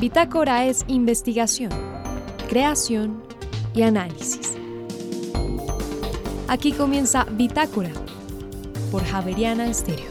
Bitácora es investigación, creación y análisis. Aquí comienza Bitácora por Javeriana Estéreo.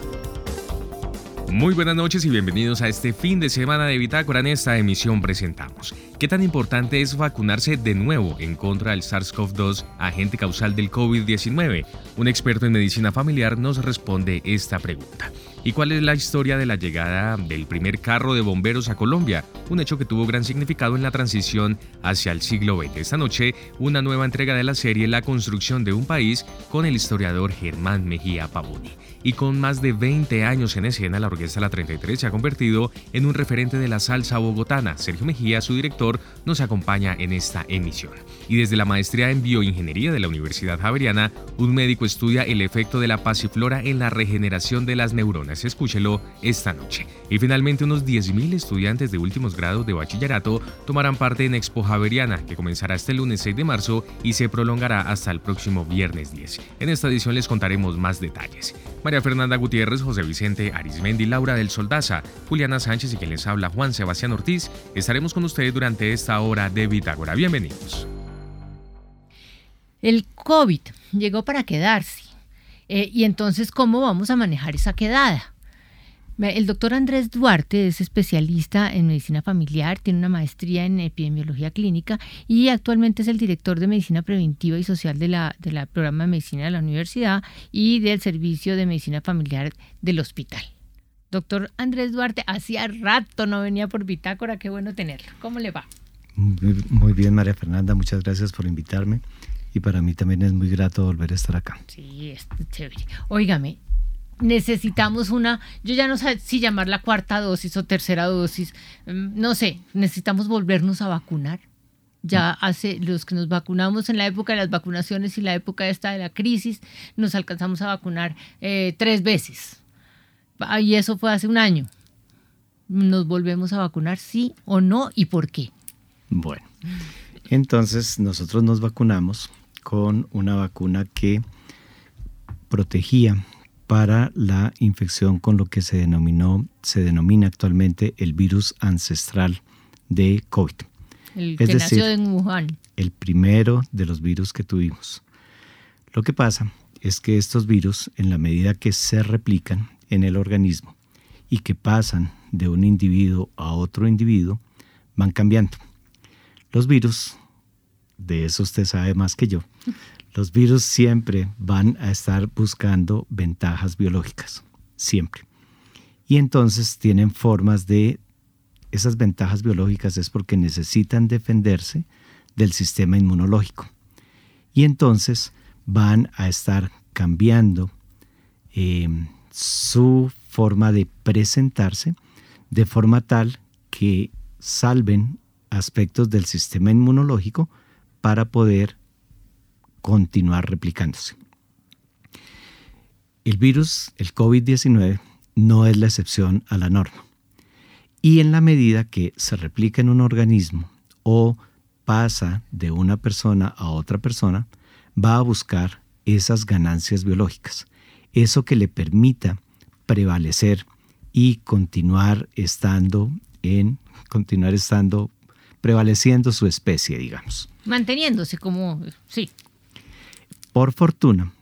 Muy buenas noches y bienvenidos a este fin de semana de Bitácora. En esta emisión presentamos ¿Qué tan importante es vacunarse de nuevo en contra del SARS-CoV-2, agente causal del COVID-19? Un experto en medicina familiar nos responde esta pregunta. ¿Y cuál es la historia de la llegada del primer carro de bomberos a Colombia? Un hecho que tuvo gran significado en la transición hacia el siglo XX. Esta noche, una nueva entrega de la serie La construcción de un país con el historiador Germán Mejía Pavoni. Y con más de 20 años en escena, la Orquesta La 33 se ha convertido en un referente de la salsa bogotana. Sergio Mejía, su director, nos acompaña en esta emisión. Y desde la maestría en bioingeniería de la Universidad Javeriana, un médico estudia el efecto de la pasiflora en la regeneración de las neuronas escúchelo esta noche. Y finalmente unos 10.000 estudiantes de últimos grados de bachillerato tomarán parte en Expo Javeriana, que comenzará este lunes 6 de marzo y se prolongará hasta el próximo viernes 10. En esta edición les contaremos más detalles. María Fernanda Gutiérrez, José Vicente Arismendi, Laura del Soldaza, Juliana Sánchez y quien les habla Juan Sebastián Ortiz, estaremos con ustedes durante esta hora de Bitágora. Bienvenidos. El COVID llegó para quedarse eh, y entonces, ¿cómo vamos a manejar esa quedada? El doctor Andrés Duarte es especialista en medicina familiar, tiene una maestría en epidemiología clínica y actualmente es el director de medicina preventiva y social de la, de la programa de medicina de la universidad y del servicio de medicina familiar del hospital. Doctor Andrés Duarte, hacía rato no venía por Bitácora, qué bueno tenerlo. ¿Cómo le va? Muy bien, María Fernanda, muchas gracias por invitarme y para mí también es muy grato volver a estar acá. Sí, es chévere. Óigame, necesitamos una, yo ya no sé si llamar la cuarta dosis o tercera dosis, mm, no sé, necesitamos volvernos a vacunar. Ya hace los que nos vacunamos en la época de las vacunaciones y la época esta de la crisis, nos alcanzamos a vacunar eh, tres veces. Ah, y eso fue hace un año. ¿Nos volvemos a vacunar, sí o no? ¿Y por qué? Bueno, entonces nosotros nos vacunamos con una vacuna que protegía para la infección con lo que se denominó, se denomina actualmente el virus ancestral de COVID. El es que decir, nació en Wuhan. El primero de los virus que tuvimos. Lo que pasa es que estos virus, en la medida que se replican en el organismo y que pasan de un individuo a otro individuo, van cambiando. Los virus de eso usted sabe más que yo, los virus siempre van a estar buscando ventajas biológicas, siempre. Y entonces tienen formas de, esas ventajas biológicas es porque necesitan defenderse del sistema inmunológico. Y entonces van a estar cambiando em, su forma de presentarse de forma tal que salven aspectos del sistema inmunológico para poder continuar replicándose. El virus, el COVID-19, no es la excepción a la norma. Y en la medida que se replica en un organismo o pasa de una persona a otra persona, va a buscar esas ganancias biológicas, eso que le permita prevalecer y continuar estando en continuar estando prevaleciendo su especie, digamos. Manteniéndose como, sí. Por fortuna,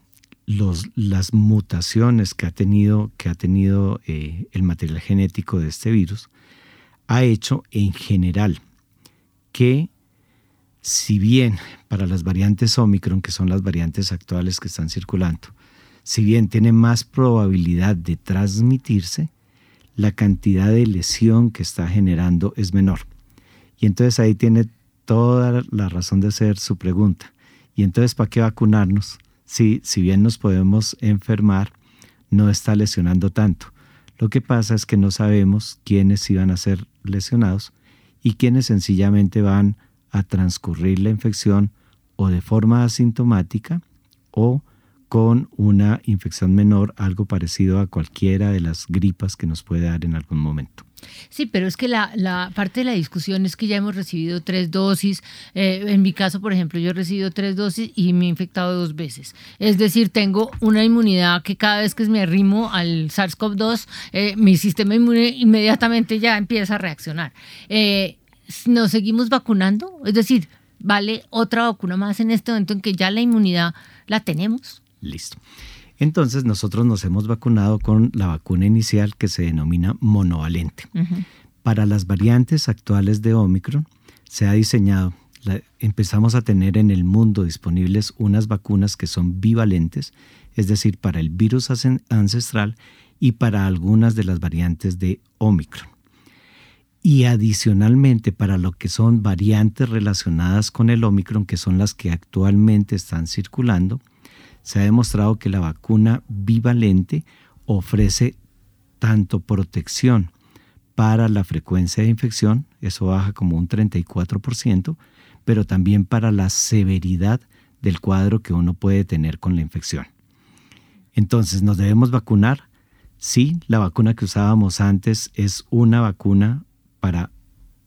las mutaciones que ha tenido, eh, el material genético de este virus ha hecho en general que si bien para las variantes Omicron, que son las variantes actuales que están circulando, si bien tiene más probabilidad de transmitirse, la cantidad de lesión que está generando es menor. Y entonces ahí tiene toda la razón de ser su pregunta. Y entonces, ¿para qué vacunarnos? Si, si bien nos podemos enfermar, no está lesionando tanto. Lo que pasa es que no sabemos quiénes iban a ser lesionados y quiénes sencillamente van a transcurrir la infección o de forma asintomática o con una infección menor, algo parecido a cualquiera de las gripas que nos puede dar en algún momento. Sí, pero es que la, parte de la discusión es que ya hemos recibido tres dosis. Eh, en mi caso, por ejemplo, yo he recibido tres dosis y me he infectado dos veces. Es decir, tengo una inmunidad que cada vez que me arrimo al SARS-CoV-2, eh, mi sistema inmune inmediatamente ya empieza a reaccionar. Eh, ¿Nos seguimos vacunando? Es decir, ¿vale otra vacuna más en este momento en que ya la inmunidad la tenemos? Listo. Entonces nosotros nos hemos vacunado con la vacuna inicial que se denomina monovalente. Para las variantes actuales de Omicron se ha diseñado, empezamos a tener en el mundo disponibles unas vacunas que son bivalentes, es decir, para el virus ancestral y para algunas de las variantes de Omicron. Y adicionalmente para lo que son variantes relacionadas con el Omicron, que son las que actualmente están circulando, se ha demostrado que la vacuna bivalente ofrece tanto protección para la frecuencia de infección, eso baja como un 34%, pero también para la severidad del cuadro que uno puede tener con la infección. Entonces, ¿nos debemos vacunar? Sí, la vacuna que usábamos antes es una vacuna para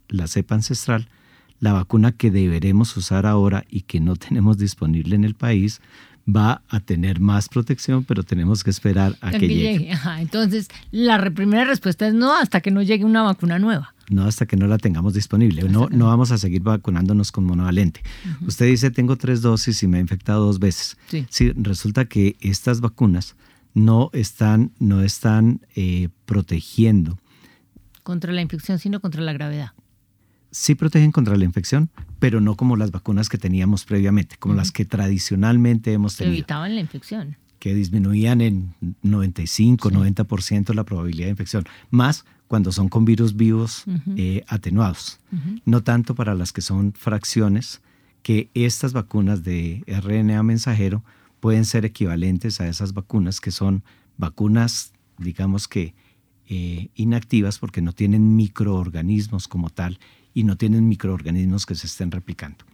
la cepa ancestral. La vacuna que deberemos usar ahora y que no tenemos disponible en el país va a tener más protección, pero tenemos que esperar a que, llegue. Entonces, la primera respuesta es no hasta que no llegue una vacuna nueva. No hasta que no la tengamos disponible. No, no vamos a seguir vacunándonos con monovalente. Usted dice, tengo tres dosis y me ha infectado dos veces. Sí. resulta que estas vacunas no están, no están eh, protegiendo. Contra la infección, sino contra la gravedad sí protegen contra la infección, pero no como las vacunas que teníamos previamente, como las que tradicionalmente hemos tenido. Evitaban la infección. Que disminuían en 95, 90% la probabilidad de infección, más cuando son con virus vivos eh, atenuados. No tanto para las que son fracciones, que estas vacunas de RNA mensajero pueden ser equivalentes a esas vacunas que son vacunas, digamos que eh, inactivas porque no tienen microorganismos como tal y no tienen microorganismos que se estén replicando.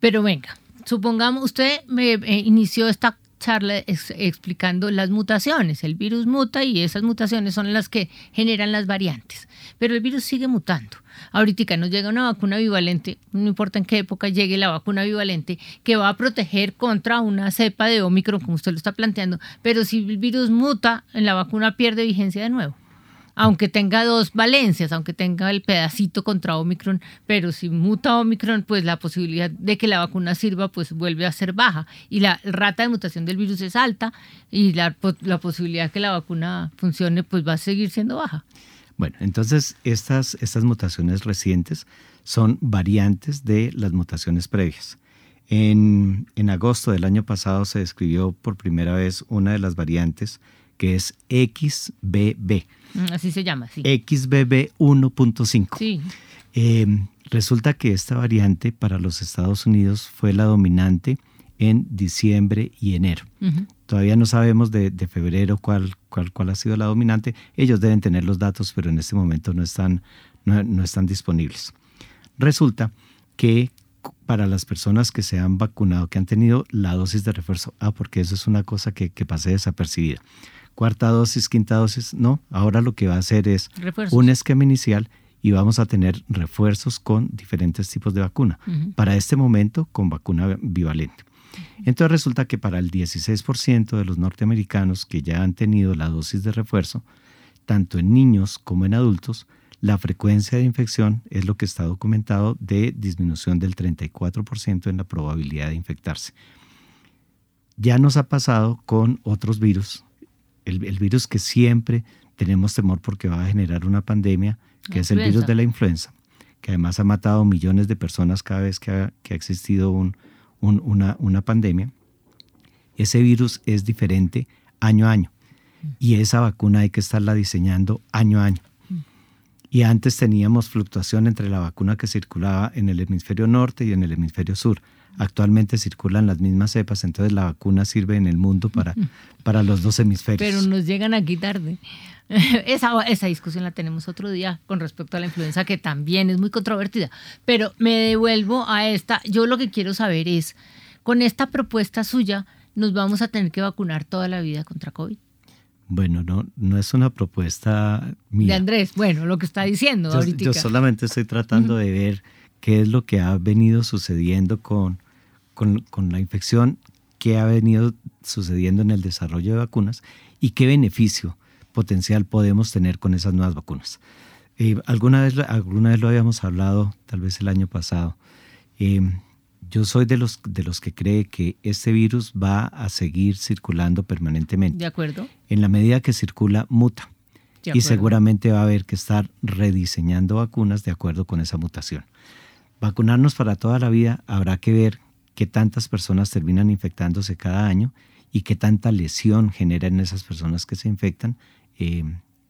Pero venga, supongamos, usted me eh, inició esta charla explicando las mutaciones. El virus muta y esas mutaciones son las que generan las variantes. Pero el virus sigue mutando. Ahorita nos llega una vacuna bivalente, no importa en qué época llegue la vacuna bivalente, que va a proteger contra una cepa de Omicron, como usted lo está planteando. Pero si el virus muta, la vacuna pierde vigencia de nuevo aunque tenga dos valencias, aunque tenga el pedacito contra Omicron, pero si muta Omicron, pues la posibilidad de que la vacuna sirva, pues vuelve a ser baja. Y la rata de mutación del virus es alta y la, la posibilidad de que la vacuna funcione, pues va a seguir siendo baja. Bueno, entonces estas, estas mutaciones recientes son variantes de las mutaciones previas. En, en agosto del año pasado se describió por primera vez una de las variantes que es XBB. Mm, así se llama, sí. XBB 1.5. Sí. Eh, resulta que esta variante para los Estados Unidos fue la dominante en diciembre y enero. Todavía no sabemos de, febrero cuál, cuál, cuál, ha sido la dominante. Ellos deben tener los datos, pero en este momento no están, no, están disponibles. Resulta que para las personas que se han vacunado, que han tenido la dosis de refuerzo, ah, porque eso es una cosa que, que pasé desapercibida cuarta dosis, quinta dosis, no, ahora lo que va a hacer es un esquema inicial y vamos a tener refuerzos con diferentes tipos de vacuna. Para este momento, con vacuna bivalente. Entonces resulta que para el 16% de los norteamericanos que ya han tenido la dosis de refuerzo, tanto en niños como en adultos, la frecuencia de infección es lo que está documentado de disminución del 34% en la probabilidad de infectarse. Ya nos ha pasado con otros virus el, virus que siempre tenemos temor porque va a generar una pandemia, que es el virus de la influenza, que además ha matado millones de personas cada vez que ha, existido una, una pandemia. Ese virus es diferente año a año y esa vacuna hay que estarla diseñando año a año. Y antes teníamos fluctuación entre la vacuna que circulaba en el hemisferio norte y en el hemisferio sur. Actualmente circulan las mismas cepas, entonces la vacuna sirve en el mundo para, para los dos hemisferios. Pero nos llegan aquí tarde. Esa, esa discusión la tenemos otro día con respecto a la influenza, que también es muy controvertida. Pero me devuelvo a esta. Yo lo que quiero saber es, con esta propuesta suya, nos vamos a tener que vacunar toda la vida contra COVID. Bueno, no, no es una propuesta mía. De Andrés, bueno, lo que está diciendo yo, ahorita. Yo solamente estoy tratando de ver qué es lo que ha venido sucediendo con, con, con, la infección, qué ha venido sucediendo en el desarrollo de vacunas y qué beneficio potencial podemos tener con esas nuevas vacunas. Eh, alguna, vez, alguna vez lo habíamos hablado, tal vez el año pasado. Eh, yo soy de los, de los que cree que este virus va a seguir circulando permanentemente. De acuerdo. En la medida que circula, muta. Y seguramente va a haber que estar rediseñando vacunas de acuerdo con esa mutación. Vacunarnos para toda la vida habrá que ver qué tantas personas terminan infectándose cada año y qué tanta lesión genera en esas personas que se infectan eh,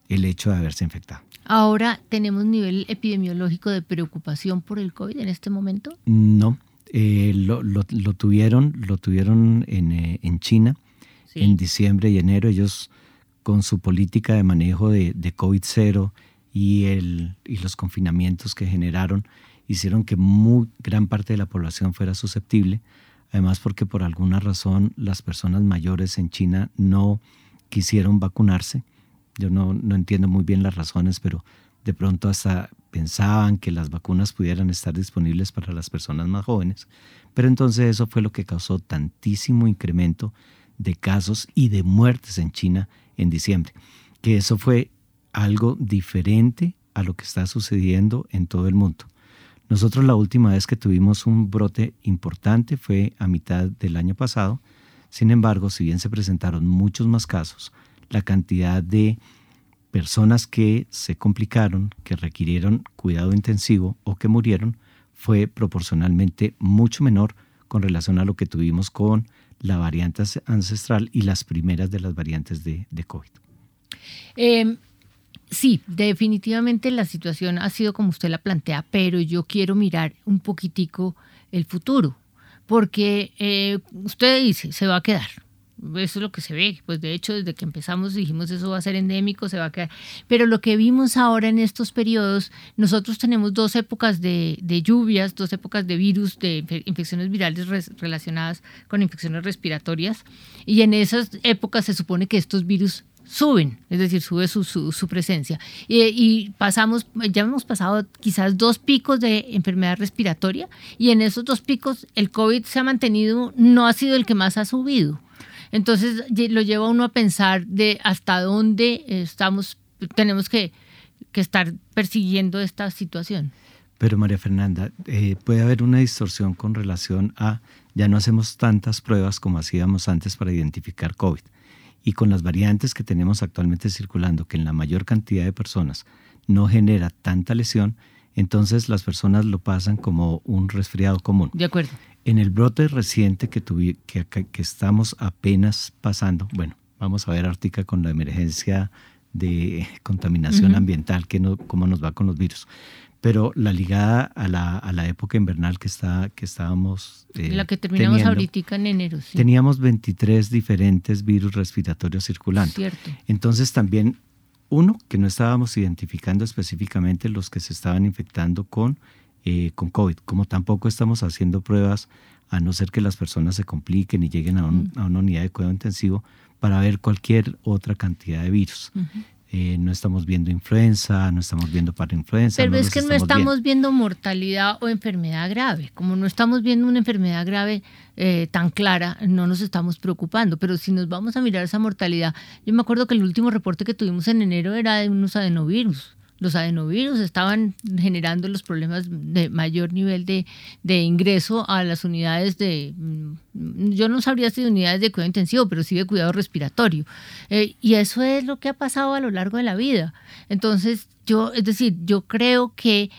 el hecho de haberse infectado. Ahora, ¿tenemos nivel epidemiológico de preocupación por el COVID en este momento? No, eh, lo, lo, tuvieron, lo tuvieron en, eh, en China en diciembre y enero. Ellos con su política de manejo de, de COVID-0 y, el, y los confinamientos que generaron, hicieron que muy gran parte de la población fuera susceptible. Además, porque por alguna razón las personas mayores en China no quisieron vacunarse. Yo no, no entiendo muy bien las razones, pero de pronto hasta pensaban que las vacunas pudieran estar disponibles para las personas más jóvenes, pero entonces eso fue lo que causó tantísimo incremento de casos y de muertes en China en diciembre, que eso fue algo diferente a lo que está sucediendo en todo el mundo. Nosotros la última vez que tuvimos un brote importante fue a mitad del año pasado, sin embargo, si bien se presentaron muchos más casos, la cantidad de personas que se complicaron, que requirieron cuidado intensivo o que murieron, fue proporcionalmente mucho menor con relación a lo que tuvimos con la variante ancestral y las primeras de las variantes de, COVID. Em, sí, definitivamente la situación ha sido como usted la plantea, pero yo quiero mirar un poquitico el futuro, porque eh, usted dice, se va a quedar, eso es lo que se ve. Pues de hecho, desde que empezamos dijimos eso va a ser endémico, se va a quedar. Pero lo que vimos ahora en estos periodos, nosotros tenemos dos épocas de, lluvias, dos épocas de virus, de infecciones virales relacionadas con infecciones respiratorias. Y en esas épocas se supone que estos virus suben, es decir, sube su, presencia. Y, pasamos, ya hemos pasado quizás dos picos de enfermedad respiratoria y en esos dos picos el COVID se ha mantenido, no ha sido el que más ha subido. Entonces lo lleva uno a pensar de hasta dónde estamos, tenemos que, estar persiguiendo esta situación. Pero María Fernanda, eh, puede haber una distorsión con relación a ya no hacemos tantas pruebas como hacíamos antes para identificar COVID. Y con las variantes que tenemos actualmente circulando, que en la mayor cantidad de personas no genera tanta lesión, entonces las personas lo pasan como un resfriado común. De acuerdo. En el brote reciente que, que, que, estamos apenas pasando, bueno, vamos a ver Ártica con la emergencia de contaminación ambiental, que no, cómo nos va con los virus. Pero la ligada a la, a la época invernal que, está, que estábamos... Eh, la que terminamos ahorita en enero. Sí. Teníamos 23 diferentes virus respiratorios circulando. Cierto. Entonces también, uno, que no estábamos identificando específicamente los que se estaban infectando con eh, con COVID, como tampoco estamos haciendo pruebas a no ser que las personas se compliquen y lleguen a, una unidad de cuidado intensivo para ver cualquier otra cantidad de virus. Eh, no estamos viendo influenza, no estamos viendo parainfluenza. Pero es que no estamos viendo. mortalidad o enfermedad grave. Como no estamos viendo una enfermedad grave eh, tan clara, no nos estamos preocupando. Pero si nos vamos a mirar esa mortalidad, yo me acuerdo que el último reporte que tuvimos en enero era de unos adenovirus los adenovirus estaban generando los problemas de mayor nivel de, ingreso a las unidades de, mm, yo no sabría si de unidades de cuidado intensivo, pero sí de cuidado respiratorio. Eh, y eso es lo que ha pasado a lo largo de la vida. Entonces, yo, es decir, yo creo que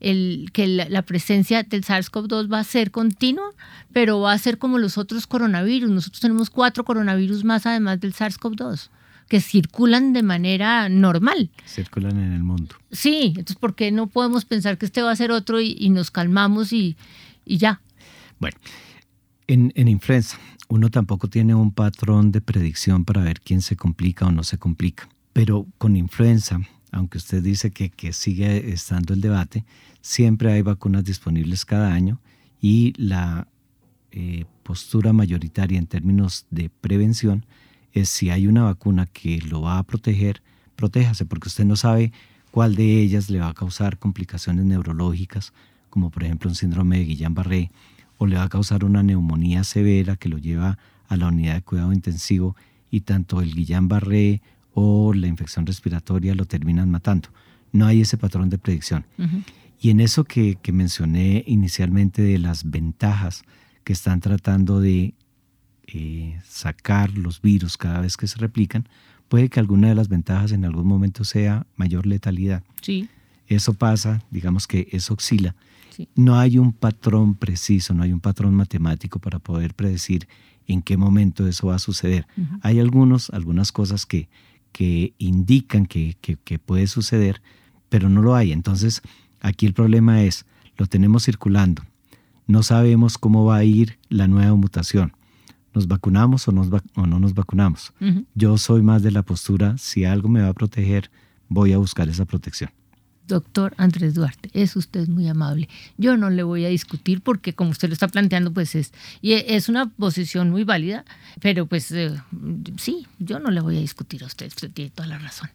el, que la, la, presencia del SARS-CoV-2 va a ser continua, pero va a ser como los otros coronavirus. Nosotros tenemos cuatro coronavirus más además del SARS-CoV-2 que circulan de manera normal. Circulan en el mundo. Sí, entonces ¿por qué no podemos pensar que este va a ser otro y, nos calmamos y, ya? Bueno, en, en influenza uno tampoco tiene un patrón de predicción para ver quién se complica o no se complica, pero con influenza, aunque usted dice que, que sigue estando el debate, siempre hay vacunas disponibles cada año y la eh, postura mayoritaria en términos de prevención es si hay una vacuna que lo va a proteger, protéjase, porque usted no sabe cuál de ellas le va a causar complicaciones neurológicas, como por ejemplo un síndrome de Guillain-Barré, o le va a causar una neumonía severa que lo lleva a la unidad de cuidado intensivo y tanto el Guillain-Barré o la infección respiratoria lo terminan matando. No hay ese patrón de predicción. Y en eso que, mencioné inicialmente de las ventajas que están tratando de eh, sacar los virus cada vez que se replican, puede que alguna de las ventajas en algún momento sea mayor letalidad. Sí. Eso pasa, digamos que eso oscila. No hay un patrón preciso, no hay un patrón matemático para poder predecir en qué momento eso va a suceder. Hay algunos, algunas cosas que, que indican que, que, puede suceder, pero no lo hay. Entonces, aquí el problema es, lo tenemos circulando, no sabemos cómo va a ir la nueva mutación nos vacunamos o, o no nos vacunamos. Yo soy más de la postura, si algo me va a proteger, voy a buscar esa protección. Doctor Andrés Duarte, es usted muy amable. Yo no le voy a discutir porque como usted lo está planteando, pues es, y es una posición muy válida, pero pues eh, sí, yo no le voy a discutir a usted, usted tiene toda la razón.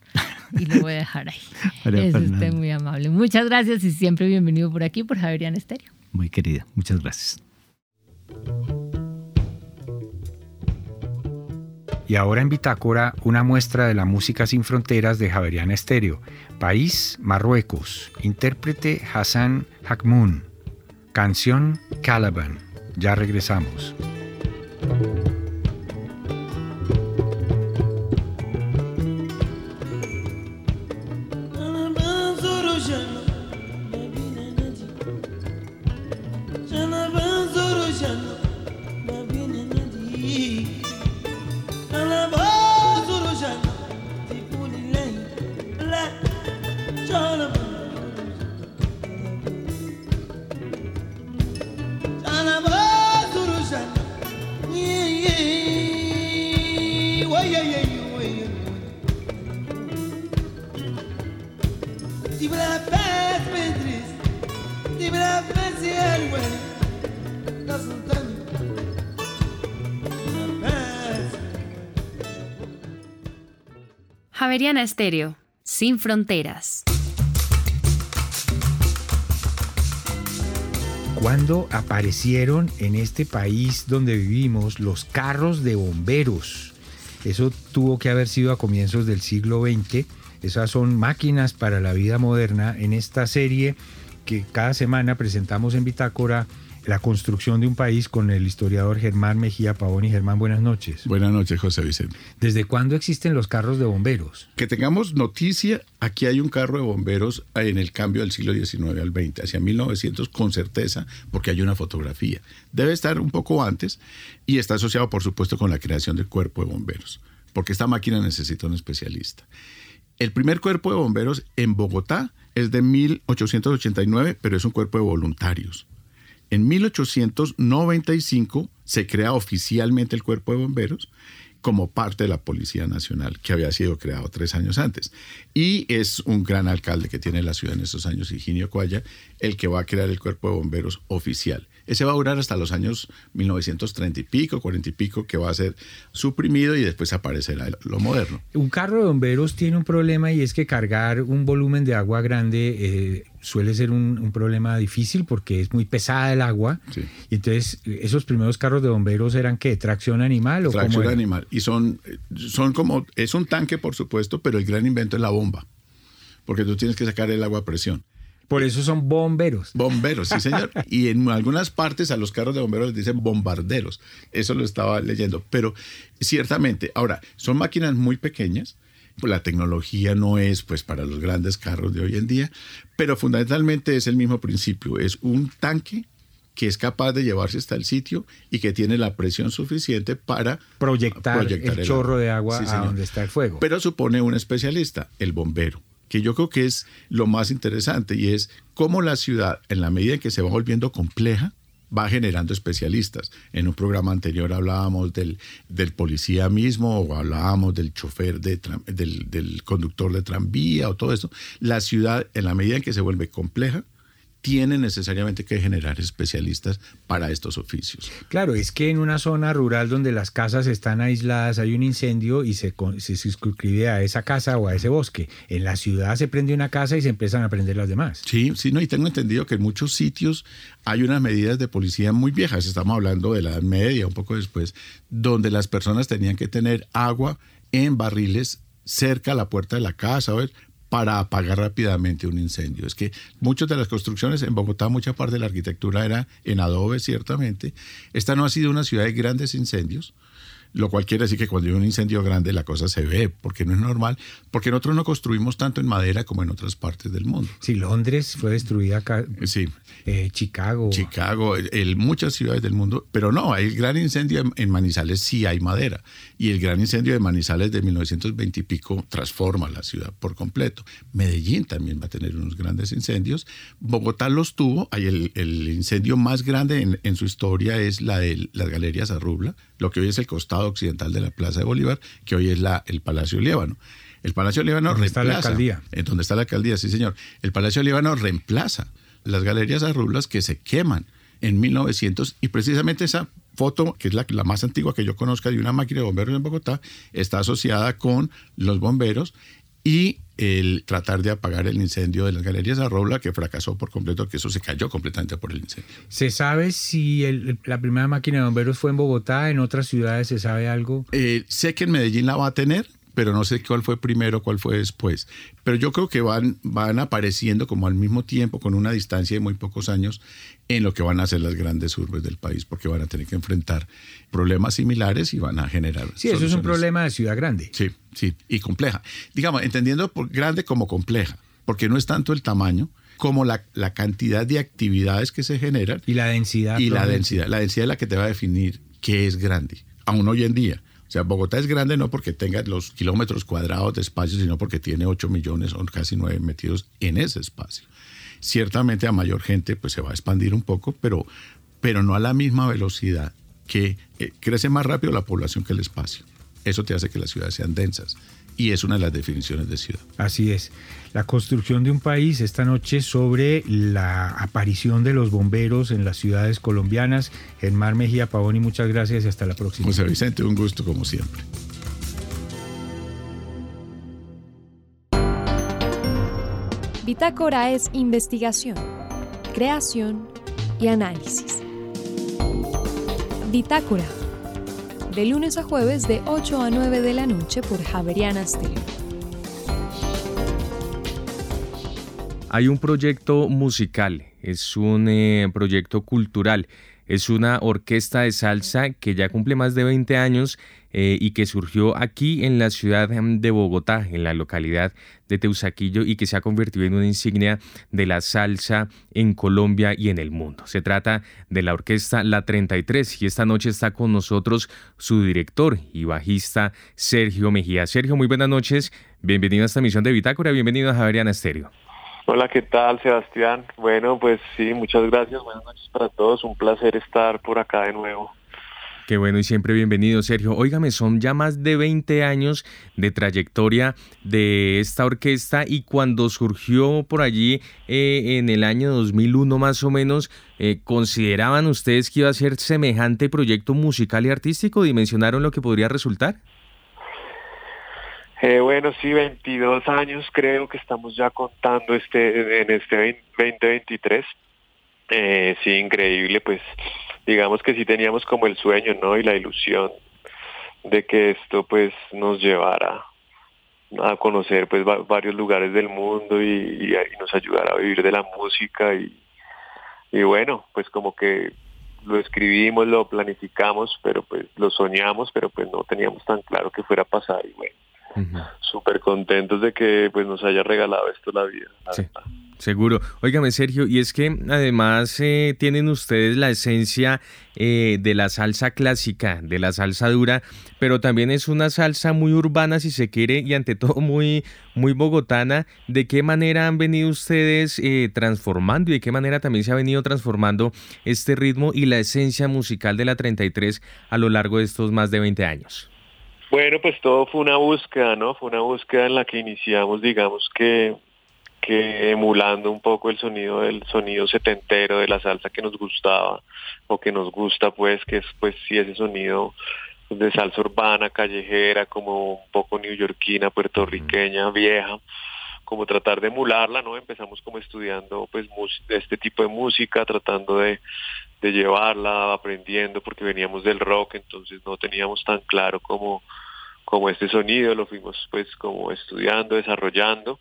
Y lo voy a dejar ahí. es usted muy amable. Muchas gracias y siempre bienvenido por aquí, por Javerian Estéreo. Muy querida, muchas gracias. Y ahora en Bitácora, una muestra de la música sin fronteras de Javeriana Estéreo. País, Marruecos. Intérprete Hassan Hakmoun. Canción Calaban. Ya regresamos. Javeriana Estéreo, sin fronteras. ¿Cuándo aparecieron en este país donde vivimos los carros de bomberos? Eso tuvo que haber sido a comienzos del siglo XX. Esas son máquinas para la vida moderna. En esta serie que cada semana presentamos en Bitácora, la construcción de un país con el historiador Germán Mejía Pavón. Y Germán, buenas noches. Buenas noches, José Vicente. ¿Desde cuándo existen los carros de bomberos? Que tengamos noticia, aquí hay un carro de bomberos en el cambio del siglo XIX al XX, hacia 1900 con certeza, porque hay una fotografía. Debe estar un poco antes y está asociado, por supuesto, con la creación del cuerpo de bomberos, porque esta máquina necesita un especialista. El primer cuerpo de bomberos en Bogotá es de 1889, pero es un cuerpo de voluntarios. En 1895 se crea oficialmente el Cuerpo de Bomberos como parte de la Policía Nacional, que había sido creado tres años antes. Y es un gran alcalde que tiene la ciudad en estos años, Higinio Cuaya, el que va a crear el Cuerpo de Bomberos oficial. Ese va a durar hasta los años 1930 y pico, 40 y pico, que va a ser suprimido y después aparecerá lo moderno. Un carro de bomberos tiene un problema y es que cargar un volumen de agua grande eh, suele ser un, problema difícil porque es muy pesada el agua. Y entonces, esos primeros carros de bomberos eran que tracción animal o tracción animal. Y son, son como, es un tanque, por supuesto, pero el gran invento es la bomba. Porque tú tienes que sacar el agua a presión. Por eso son bomberos. Bomberos, sí, señor. y en algunas partes a los carros de bomberos les dicen bombarderos. Eso lo estaba leyendo. Pero ciertamente, ahora, son máquinas muy pequeñas. La tecnología no es pues para los grandes carros de hoy en día, pero fundamentalmente es el mismo principio. Es un tanque que es capaz de llevarse hasta el sitio y que tiene la presión suficiente para proyectar, el, chorro de agua a donde está el fuego. Pero supone un especialista, el bombero que yo creo que es lo más interesante y es cómo la ciudad, en la medida en que se va volviendo compleja, va generando especialistas. En un programa anterior hablábamos del, del policía mismo o hablábamos del chofer, de del, del conductor de tranvía o todo eso. La ciudad, en la medida en que se vuelve compleja, tienen necesariamente que generar especialistas para estos oficios. Claro, es que en una zona rural donde las casas están aisladas hay un incendio y se, se suscribe a esa casa o a ese bosque. En la ciudad se prende una casa y se empiezan a prender las demás. Sí, sí, no, y tengo entendido que en muchos sitios hay unas medidas de policía muy viejas, estamos hablando de la Edad Media, un poco después, donde las personas tenían que tener agua en barriles cerca a la puerta de la casa, ¿ves? Para apagar rápidamente un incendio. Es que muchas de las construcciones en Bogotá, mucha parte de la arquitectura era en adobe, ciertamente. Esta no ha sido una ciudad de grandes incendios, lo cual quiere decir que cuando hay un incendio grande la cosa se ve, porque no es normal, porque nosotros no construimos tanto en madera como en otras partes del mundo. Sí, Londres fue destruida acá. Sí. Eh, Chicago. Chicago, el, muchas ciudades del mundo, pero no, hay el gran incendio en, Manizales sí hay madera, y el gran incendio de Manizales de 1920 y pico transforma la ciudad por completo. Medellín también va a tener unos grandes incendios, Bogotá los tuvo, hay el, incendio más grande en, su historia es la de las galerías Arrubla, lo que hoy es el costado occidental de la Plaza de Bolívar, que hoy es la, el Palacio Líbano. El Palacio Líbano reemplaza. está la alcaldía. En donde está la alcaldía, sí, señor. El Palacio Líbano reemplaza las galerías Arrublas que se queman en 1900 y precisamente esa foto, que es la, la, más antigua que yo conozca de una máquina de bomberos en Bogotá, está asociada con los bomberos y el tratar de apagar el incendio de las galerías Arrobla, que fracasó por completo, que eso se cayó completamente por el incendio. ¿Se sabe si la primera máquina de bomberos fue en Bogotá, en otras ciudades se sabe algo? Eh, sé que en Medellín la va a tener, pero no sé cuál fue primero, cuál fue después. Pero yo creo que van, van apareciendo como al mismo tiempo, con una distancia de muy pocos años, en lo que van a ser las grandes urbes del país, porque van a tener que enfrentar problemas similares y van a generar. Sí, eso es un problema de ciudad grande. Sí, sí, y compleja. Digamos, entendiendo por grande como compleja, porque no es tanto el tamaño, como la, la, cantidad de actividades que se generan. Y la densidad. Y la densidad. La densidad es la que te va a definir qué es grande, aún hoy en día. O sea, Bogotá es grande no porque tenga los kilómetros cuadrados de espacio, sino porque tiene 8 millones o casi 9 metidos en ese espacio. Ciertamente a mayor gente pues se va a expandir un poco, pero, pero no a la misma velocidad que eh, crece más rápido la población que el espacio. Eso te hace que las ciudades sean densas y es una de las definiciones de ciudad. Así es. La construcción de un país esta noche sobre la aparición de los bomberos en las ciudades colombianas. Germán Mejía Pavoni, muchas gracias y hasta la próxima. José Vicente, un gusto como siempre. Bitácora es investigación, creación y análisis. Bitácora de lunes a jueves de 8 a 9 de la noche por Javeriana Stereo. Hay un proyecto musical, es un eh, proyecto cultural, es una orquesta de salsa que ya cumple más de 20 años eh, y que surgió aquí en la ciudad de Bogotá, en la localidad de Teusaquillo y que se ha convertido en una insignia de la salsa en Colombia y en el mundo. Se trata de la orquesta La 33 y esta noche está con nosotros su director y bajista Sergio Mejía. Sergio, muy buenas noches, bienvenido a esta misión de Bitácora, bienvenido a Javeriana Estéreo. Hola, ¿qué tal, Sebastián? Bueno, pues sí, muchas gracias, buenas noches para todos, un placer estar por acá de nuevo. Qué bueno y siempre bienvenido, Sergio. Óigame, son ya más de 20 años de trayectoria de esta orquesta y cuando surgió por allí eh, en el año 2001 más o menos, eh, ¿consideraban ustedes que iba a ser semejante proyecto musical y artístico? ¿Dimensionaron lo que podría resultar? Eh, bueno, sí, 22 años creo que estamos ya contando este en este 2023. sí, increíble, pues digamos que sí teníamos como el sueño, ¿no? Y la ilusión de que esto pues nos llevara a conocer pues varios lugares del mundo y, nos ayudara a vivir de la música y, y bueno, pues como que lo escribimos, lo planificamos, pero pues lo soñamos, pero pues no teníamos tan claro que fuera a pasar y bueno, súper contentos de que pues nos haya regalado esto la vida. Seguro. Óigame, Sergio, y es que además eh, tienen ustedes la esencia eh, de la salsa clásica, de la salsa dura, pero también es una salsa muy urbana, si se quiere, y ante todo muy, muy bogotana. ¿De qué manera han venido ustedes eh, transformando y de qué manera también se ha venido transformando este ritmo y la esencia musical de la 33 a lo largo de estos más de 20 años? Bueno, pues todo fue una búsqueda, ¿no? Fue una búsqueda en la que iniciamos, digamos que que emulando un poco el sonido del sonido setentero de la salsa que nos gustaba o que nos gusta pues que es pues sí ese sonido de salsa urbana, callejera, como un poco neoyorquina, puertorriqueña, vieja, como tratar de emularla, ¿no? Empezamos como estudiando pues este tipo de música, tratando de, de llevarla, aprendiendo, porque veníamos del rock, entonces no teníamos tan claro como, como este sonido, lo fuimos pues como estudiando, desarrollando,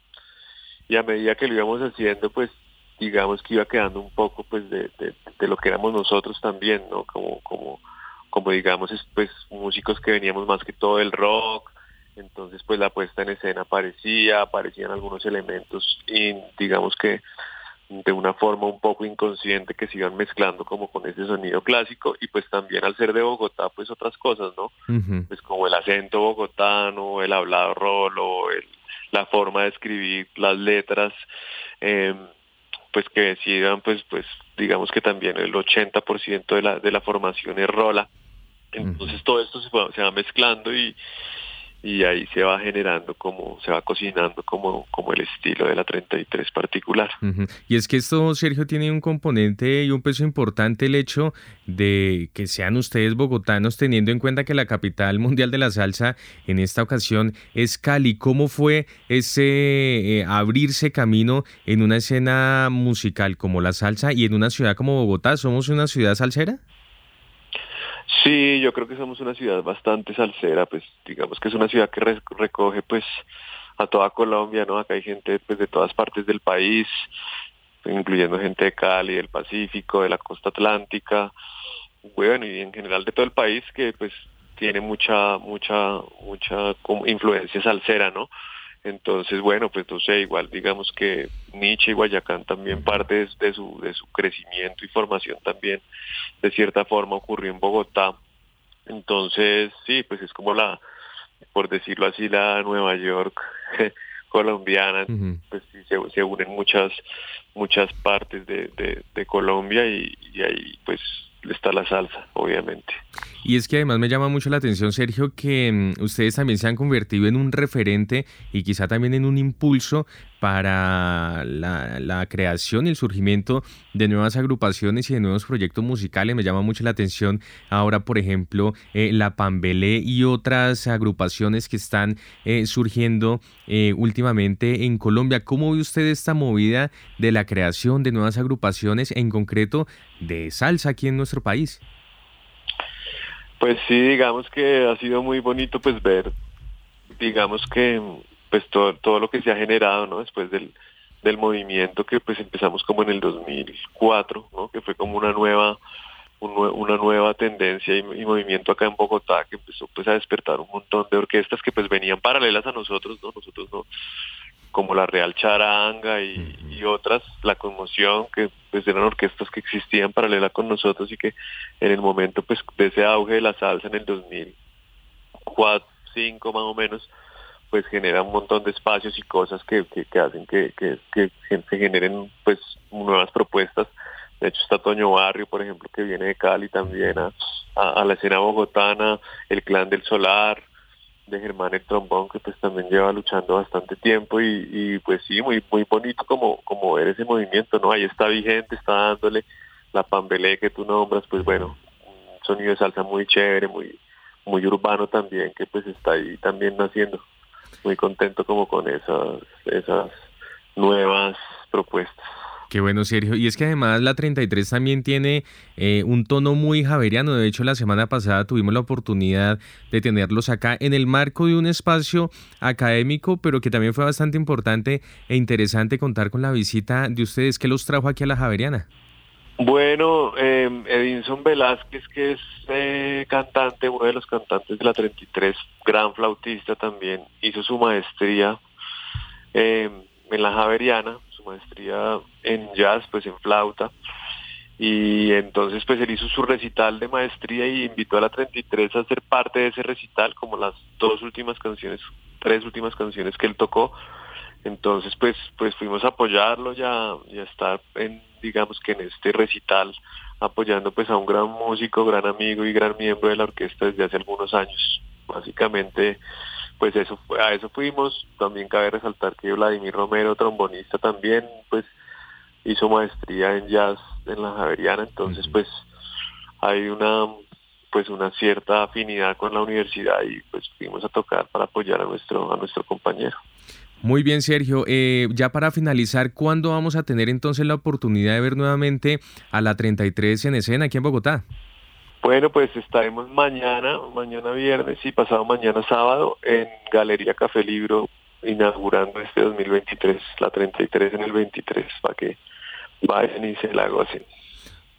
y a medida que lo íbamos haciendo, pues digamos que iba quedando un poco pues de, de, de lo que éramos nosotros también, ¿no? Como, como como digamos pues músicos que veníamos más que todo del rock entonces pues la puesta en escena aparecía aparecían algunos elementos y digamos que de una forma un poco inconsciente que se iban mezclando como con ese sonido clásico y pues también al ser de Bogotá pues otras cosas no pues como el acento bogotano el hablado rolo el, la forma de escribir las letras eh, pues que decidan pues pues digamos que también el 80% de la de la formación es rola. Entonces todo esto se va, se va mezclando y, y ahí se va generando como, se va cocinando como, como el estilo de la 33 particular. Y es que esto, Sergio, tiene un componente y un peso importante el hecho de que sean ustedes bogotanos, teniendo en cuenta que la capital mundial de la salsa en esta ocasión es Cali. ¿Cómo fue ese eh, abrirse camino en una escena musical como la salsa y en una ciudad como Bogotá? ¿Somos una ciudad salsera? Sí, yo creo que somos una ciudad bastante salsera, pues digamos que es una ciudad que recoge pues a toda Colombia, ¿no? Acá hay gente pues de todas partes del país, incluyendo gente de Cali, del Pacífico, de la costa atlántica, bueno, y en general de todo el país que pues tiene mucha, mucha, mucha influencia salsera, ¿no? Entonces, bueno, pues no sé, igual digamos que Nietzsche y Guayacán también parte de, su, de su crecimiento y formación también, de cierta forma, ocurrió en Bogotá. Entonces, sí, pues es como la, por decirlo así, la Nueva York colombiana, pues sí, se, unen muchas, muchas partes de, de, Colombia y, y ahí pues está la salsa, obviamente. Y es que además me llama mucho la atención, Sergio, que mm, ustedes también se han convertido en un referente y quizá también en un impulso para la, creación y el surgimiento de nuevas agrupaciones y de nuevos proyectos musicales. Me llama mucho la atención ahora, por ejemplo, eh, La Pambelé y otras agrupaciones que están eh, surgiendo eh, últimamente en Colombia. ¿Cómo ve usted esta movida de la creación de nuevas agrupaciones, en concreto de salsa aquí en nuestro país? Pues sí, digamos que ha sido muy bonito pues ver, digamos que pues todo, todo lo que se ha generado, ¿no? Después del, del movimiento que pues empezamos como en el 2004, ¿no? Que fue como una nueva una nueva tendencia y, movimiento acá en Bogotá que empezó pues a despertar un montón de orquestas que pues venían paralelas a nosotros, ¿no? Nosotros no como la Real Charanga y, otras, la conmoción, que pues eran orquestas que existían paralela con nosotros y que en el momento pues de ese auge de la salsa en el 2004, 2005 más o menos, pues genera un montón de espacios y cosas que, que, hacen que, que, que, se generen pues nuevas propuestas. De hecho está Toño Barrio, por ejemplo, que viene de Cali también a, la escena bogotana, el Clan del Solar, de Germán el trombón que pues también lleva luchando bastante tiempo y, pues sí muy muy bonito como como ver ese movimiento no ahí está vigente está dándole la pambelé que tú nombras pues bueno un sonido de salsa muy chévere muy muy urbano también que pues está ahí también naciendo. Muy contento como con esas esas nuevas propuestas Qué bueno, Sergio. Y es que además la 33 también tiene eh, un tono muy javeriano. De hecho, la semana pasada tuvimos la oportunidad de tenerlos acá en el marco de un espacio académico, pero que también fue bastante importante e interesante contar con la visita de ustedes. ¿Qué los trajo aquí a la Javeriana? Bueno, eh, Edinson Velázquez, que es eh, cantante, uno de los cantantes de la 33, gran flautista también, hizo su maestría eh, en la Javeriana maestría en jazz, pues en flauta. Y entonces pues él hizo su recital de maestría y invitó a la 33 a ser parte de ese recital, como las dos últimas canciones, tres últimas canciones que él tocó. Entonces pues pues fuimos a apoyarlo ya y a estar en digamos que en este recital apoyando pues a un gran músico, gran amigo y gran miembro de la orquesta desde hace algunos años. Básicamente pues eso a eso fuimos. También cabe resaltar que Vladimir Romero, trombonista también, pues hizo maestría en jazz en la Javeriana, entonces pues hay una pues una cierta afinidad con la universidad y pues fuimos a tocar para apoyar a nuestro a nuestro compañero. Muy bien, Sergio. Eh, ya para finalizar, ¿cuándo vamos a tener entonces la oportunidad de ver nuevamente a la 33 en escena aquí en Bogotá? Bueno, pues estaremos mañana, mañana viernes y pasado mañana sábado en Galería Café Libro inaugurando este 2023, la 33 en el 23, para que vayan y se la gocen.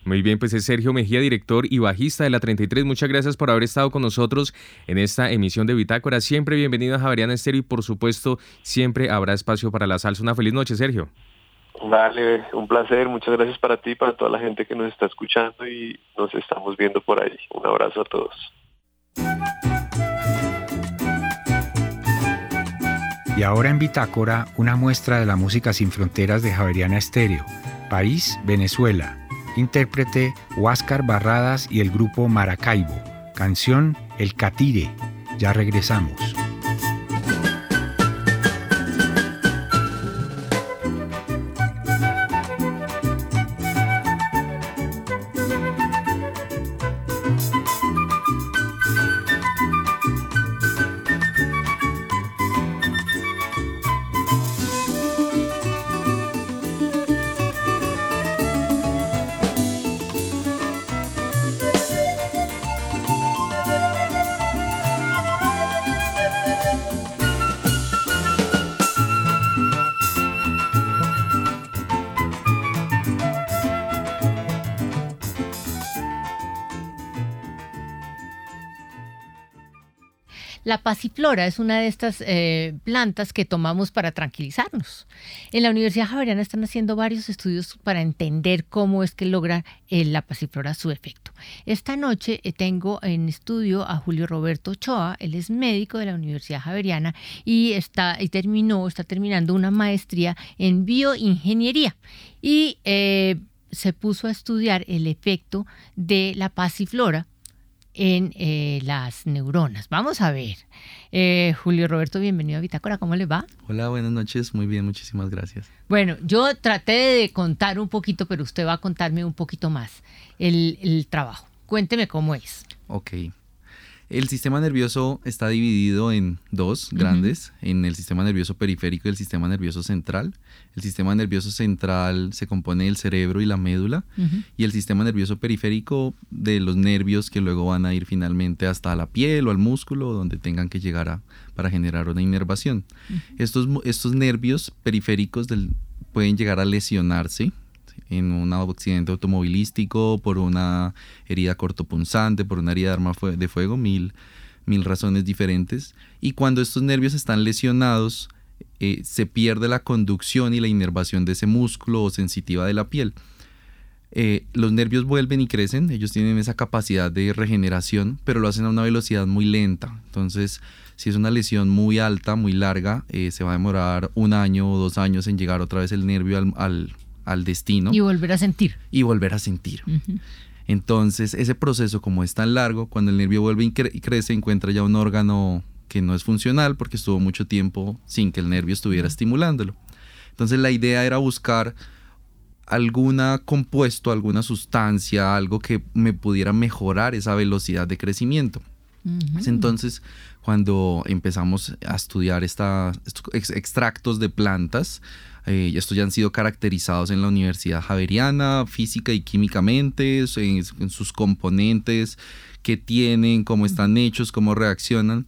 Muy bien, pues es Sergio Mejía, director y bajista de la 33. Muchas gracias por haber estado con nosotros en esta emisión de Bitácora. Siempre bienvenido a Javeriana Estéreo y por supuesto siempre habrá espacio para la salsa. Una feliz noche, Sergio. Dale, un placer. Muchas gracias para ti, para toda la gente que nos está escuchando y nos estamos viendo por ahí. Un abrazo a todos. Y ahora en Bitácora, una muestra de la música sin fronteras de Javeriana Estéreo. País, Venezuela Intérprete Huáscar Barradas y el grupo Maracaibo. Canción El Catire. Ya regresamos. La pasiflora es una de estas eh, plantas que tomamos para tranquilizarnos. En la Universidad Javeriana están haciendo varios estudios para entender cómo es que logra eh, la pasiflora su efecto. Esta noche eh, tengo en estudio a Julio Roberto Ochoa, él es médico de la Universidad Javeriana y está y terminó, está terminando una maestría en bioingeniería y se puso a estudiar el efecto de la pasiflora en eh, las neuronas. Vamos a ver. Eh, Julio Roberto, bienvenido a Bitácora, ¿cómo le va? Hola, buenas noches, muy bien, muchísimas gracias. Bueno, yo traté de contar un poquito, pero usted va a contarme un poquito más el, el trabajo. Cuénteme cómo es. Ok, el sistema nervioso está dividido en dos grandes, en el sistema nervioso periférico y el sistema nervioso central. El sistema nervioso central se compone del cerebro y la médula y el sistema nervioso periférico de los nervios que luego van a ir finalmente hasta la piel o al músculo donde tengan que llegar a, para generar una inervación. estos, estos nervios periféricos pueden llegar a lesionarse en un accidente automovilístico, por una herida cortopunzante, por una herida de arma de fuego, mil, mil razones diferentes. Y cuando estos nervios están lesionados, eh, se pierde la conducción y la inervación de ese músculo o sensitiva de la piel. Eh, los nervios vuelven y crecen, ellos tienen esa capacidad de regeneración, pero lo hacen a una velocidad muy lenta. Entonces, si es una lesión muy alta, muy larga, eh, se va a demorar un año o dos años en llegar otra vez el nervio al al destino. Y volver a sentir. Y volver a sentir. Entonces, ese proceso, como es tan largo, cuando el nervio vuelve y, crece, encuentra ya un órgano que no es funcional porque estuvo mucho tiempo sin que el nervio estuviera estimulándolo. Entonces, la idea era buscar alguna compuesto, alguna sustancia, algo que me pudiera mejorar esa velocidad de crecimiento. Entonces, cuando empezamos a estudiar estos extractos de plantas, eh, estos ya han sido caracterizados en la Universidad Javeriana, física y químicamente, en, sus componentes, qué tienen, cómo están hechos, cómo reaccionan.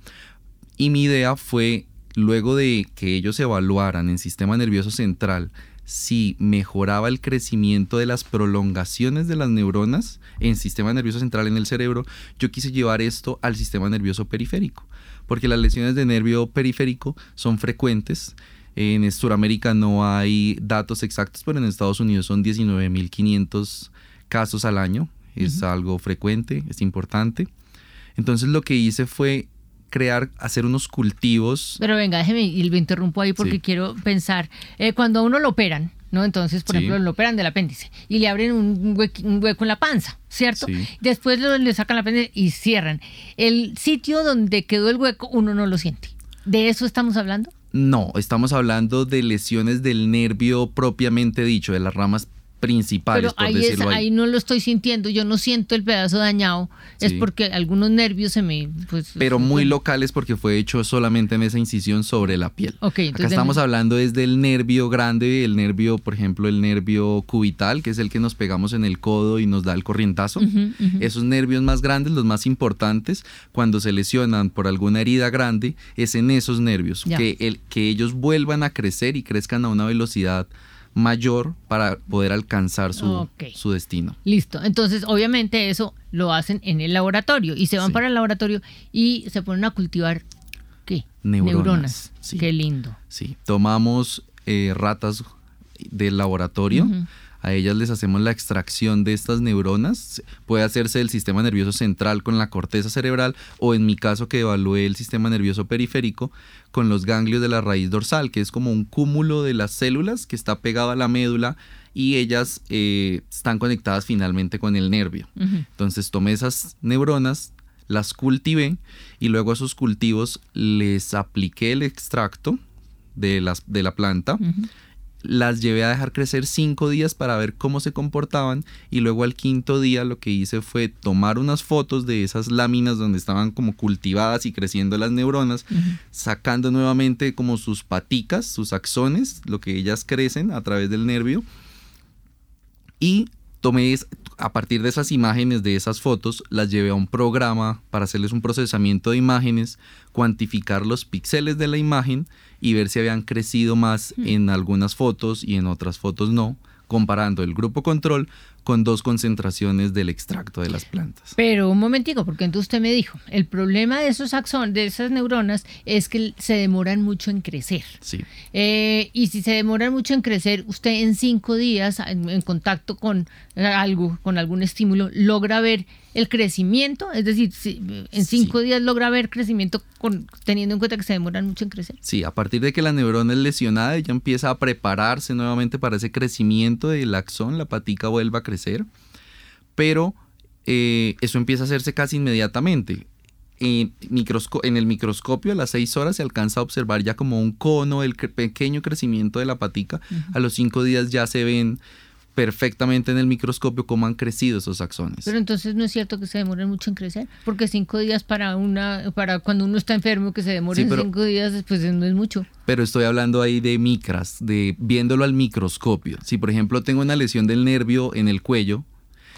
Y mi idea fue, luego de que ellos evaluaran en sistema nervioso central si mejoraba el crecimiento de las prolongaciones de las neuronas en sistema nervioso central en el cerebro, yo quise llevar esto al sistema nervioso periférico, porque las lesiones de nervio periférico son frecuentes en Sudamérica no hay datos exactos, pero en Estados Unidos son 19.500 casos al año. Es algo frecuente, es importante. Entonces lo que hice fue crear, hacer unos cultivos. Pero venga, déjeme y lo interrumpo ahí porque quiero pensar, eh, cuando a uno lo operan, ¿no? Entonces, por ejemplo, lo operan del apéndice y le abren un, hueco, en la panza, ¿cierto? Después le sacan la apéndice y cierran. El sitio donde quedó el hueco uno no lo siente. ¿De eso estamos hablando? No, estamos hablando de lesiones del nervio propiamente dicho, de las ramas principales, Pero ahí, es, ahí. no lo estoy sintiendo, yo no siento el pedazo dañado, es porque algunos nervios se me... Pues, Pero muy locales porque fue hecho solamente en esa incisión sobre la piel. Okay, Acá estamos hablando desde el nervio grande, el nervio, por ejemplo, el nervio cubital, que es el que nos pegamos en el codo y nos da el corrientazo. Esos nervios más grandes, los más importantes, cuando se lesionan por alguna herida grande, es en esos nervios, que, el, que ellos vuelvan a crecer y crezcan a una velocidad mayor para poder alcanzar su, su, destino. Listo. Entonces, obviamente eso lo hacen en el laboratorio y se van para el laboratorio y se ponen a cultivar ¿qué? Neuronas. Qué lindo. Sí. Tomamos eh, ratas del laboratorio. A ellas les hacemos la extracción de estas neuronas. Puede hacerse del sistema nervioso central con la corteza cerebral o en mi caso que evalué el sistema nervioso periférico con los ganglios de la raíz dorsal, que es como un cúmulo de las células que está pegado a la médula y ellas eh, están conectadas finalmente con el nervio. Entonces tomé esas neuronas, las cultivé y luego a esos cultivos les apliqué el extracto de, las, de la planta las llevé a dejar crecer cinco días para ver cómo se comportaban y luego al quinto día lo que hice fue tomar unas fotos de esas láminas donde estaban como cultivadas y creciendo las neuronas, sacando nuevamente como sus paticas, sus axones, lo que ellas crecen a través del nervio y tomé a partir de esas imágenes, de esas fotos, las llevé a un programa para hacerles un procesamiento de imágenes, cuantificar los píxeles de la imagen y ver si habían crecido más mm. en algunas fotos y en otras fotos no, comparando el grupo control con dos concentraciones del extracto de las plantas. Pero un momentico, porque entonces usted me dijo, el problema de esos axones, de esas neuronas, es que se demoran mucho en crecer. Sí. Eh, y si se demoran mucho en crecer, usted en cinco días, en, contacto con algo, con algún estímulo, logra ver el crecimiento, es decir, en cinco días logra ver crecimiento con, teniendo en cuenta que se demoran mucho en crecer. Sí, a partir de que la neurona es lesionada, ella empieza a prepararse nuevamente para ese crecimiento del axón, la patica vuelve a crecer, pero eh, eso empieza a hacerse casi inmediatamente. En, en, el microscopio a las seis horas se alcanza a observar ya como un cono el pequeño crecimiento de la patica. A los cinco días ya se ven perfectamente en el microscopio cómo han crecido esos axones. Pero entonces no es cierto que se demoren mucho en crecer, porque cinco días para una, para cuando uno está enfermo que se demoren cinco días, pues no es mucho. Pero estoy hablando ahí de micras, de viéndolo al microscopio. Si por ejemplo tengo una lesión del nervio en el cuello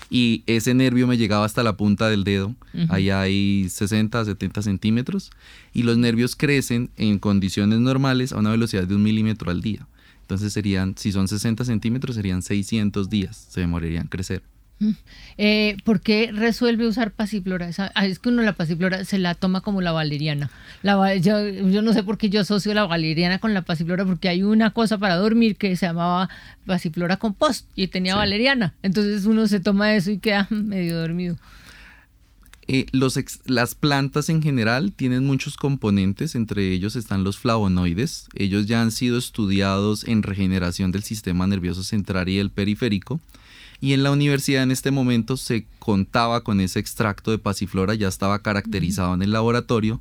y ese nervio me llegaba hasta la punta del dedo, ahí hay 60, 70 centímetros, y los nervios crecen en condiciones normales a una velocidad de un milímetro al día. Entonces serían, si son 60 centímetros, serían 600 días, se demorarían crecer. Mm. Eh, ¿Por qué resuelve usar pasiflora? Ah, es que uno la pasiflora se la toma como la valeriana. La, yo, yo, no sé por qué yo asocio la valeriana con la pasiflora, porque hay una cosa para dormir que se llamaba pasiflora compost y tenía valeriana. Entonces uno se toma eso y queda medio dormido. Eh, los las plantas en general tienen muchos componentes, entre ellos están los flavonoides. Ellos ya han sido estudiados en regeneración del sistema nervioso central y el periférico. Y en la universidad en este momento se contaba con ese extracto de pasiflora, ya estaba caracterizado en el laboratorio.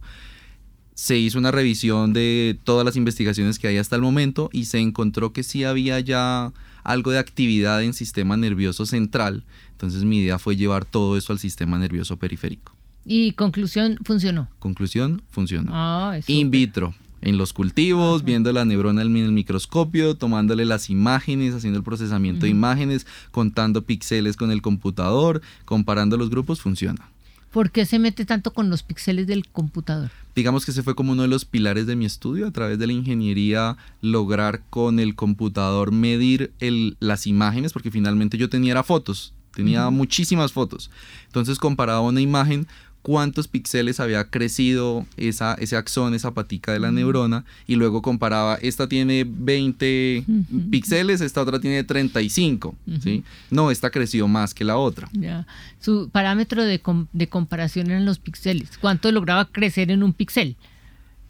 Se hizo una revisión de todas las investigaciones que hay hasta el momento y se encontró que sí había ya algo de actividad en sistema nervioso central. Entonces mi idea fue llevar todo eso al sistema nervioso periférico. Y conclusión, funcionó. Conclusión, funcionó. Ah, In vitro, en los cultivos, viendo la neurona en el microscopio, tomándole las imágenes, haciendo el procesamiento de imágenes, contando píxeles con el computador, comparando los grupos, funciona. ¿Por qué se mete tanto con los píxeles del computador? Digamos que ese fue como uno de los pilares de mi estudio, a través de la ingeniería lograr con el computador medir el, las imágenes, porque finalmente yo tenía fotos, tenía muchísimas fotos. Entonces comparaba una imagen cuántos píxeles había crecido esa, ese axón, esa patica de la neurona, y luego comparaba, esta tiene 20 píxeles, esta otra tiene 35, ¿sí? No, esta creció más que la otra. Ya. Su parámetro de, de comparación eran los píxeles. ¿Cuánto lograba crecer en un píxel?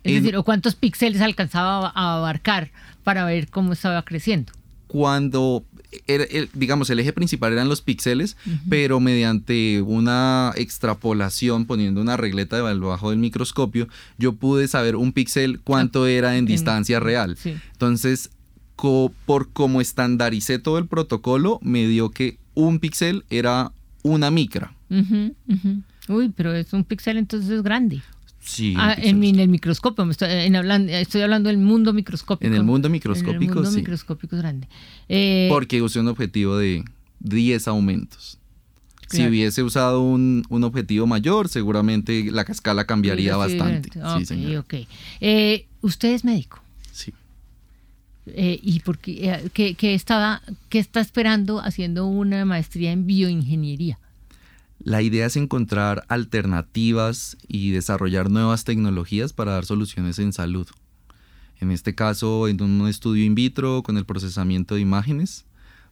Es decir, ¿o cuántos píxeles alcanzaba a abarcar para ver cómo estaba creciendo? cuando, digamos, el eje principal eran los píxeles, pero mediante una extrapolación, poniendo una regleta debajo del microscopio, yo pude saber un píxel cuánto ah, era en distancia real. Entonces, por como estandaricé todo el protocolo, me dio que un píxel era una micra. Uy, pero es un píxel entonces es grande. Sí. Ah, en, el microscopio, estoy, hablando, estoy hablando del mundo microscópico. En el mundo microscópico, en el mundo microscópico es grande. Eh, Porque usé un objetivo de 10 aumentos. Si hubiese usado un, objetivo mayor, seguramente la escala cambiaría bastante. Sí, señor. Eh, ¿Usted es médico? Sí. Eh, ¿Y por qué, qué, estaba, qué está esperando haciendo una maestría en bioingeniería? La idea es encontrar alternativas y desarrollar nuevas tecnologías para dar soluciones en salud. En este caso, en un estudio in vitro con el procesamiento de imágenes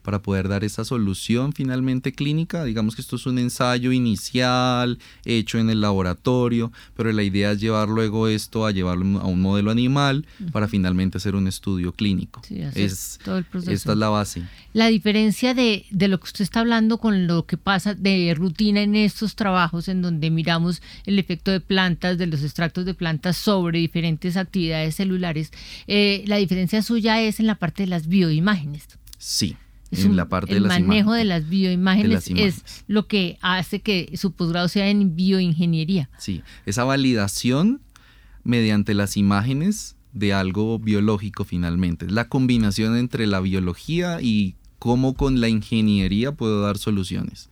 para poder dar esa solución finalmente clínica. Digamos que esto es un ensayo inicial hecho en el laboratorio, pero la idea es llevar luego esto a llevarlo a un modelo animal para finalmente hacer un estudio clínico. es, todo el proceso. Esta es la base. La diferencia de, de lo que usted está hablando con lo que pasa de rutina en estos trabajos en donde miramos el efecto de plantas, de los extractos de plantas sobre diferentes actividades celulares, eh, la diferencia suya es en la parte de las bioimágenes. Sí en la parte el de las manejo de las bioimágenes es lo que hace que su posgrado sea en bioingeniería. Sí, esa validación mediante las imágenes de algo biológico finalmente. La combinación entre la biología y cómo con la ingeniería puedo dar soluciones.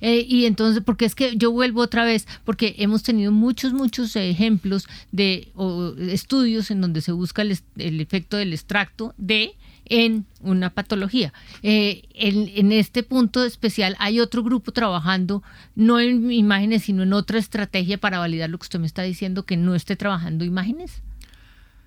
Eh, y entonces, porque es que yo vuelvo otra vez, porque hemos tenido muchos, muchos ejemplos de estudios en donde se busca el efecto del extracto de en una patología. Eh, en, este punto especial hay otro grupo trabajando, no en imágenes, sino en otra estrategia para validar lo que usted me está diciendo, que no esté trabajando imágenes.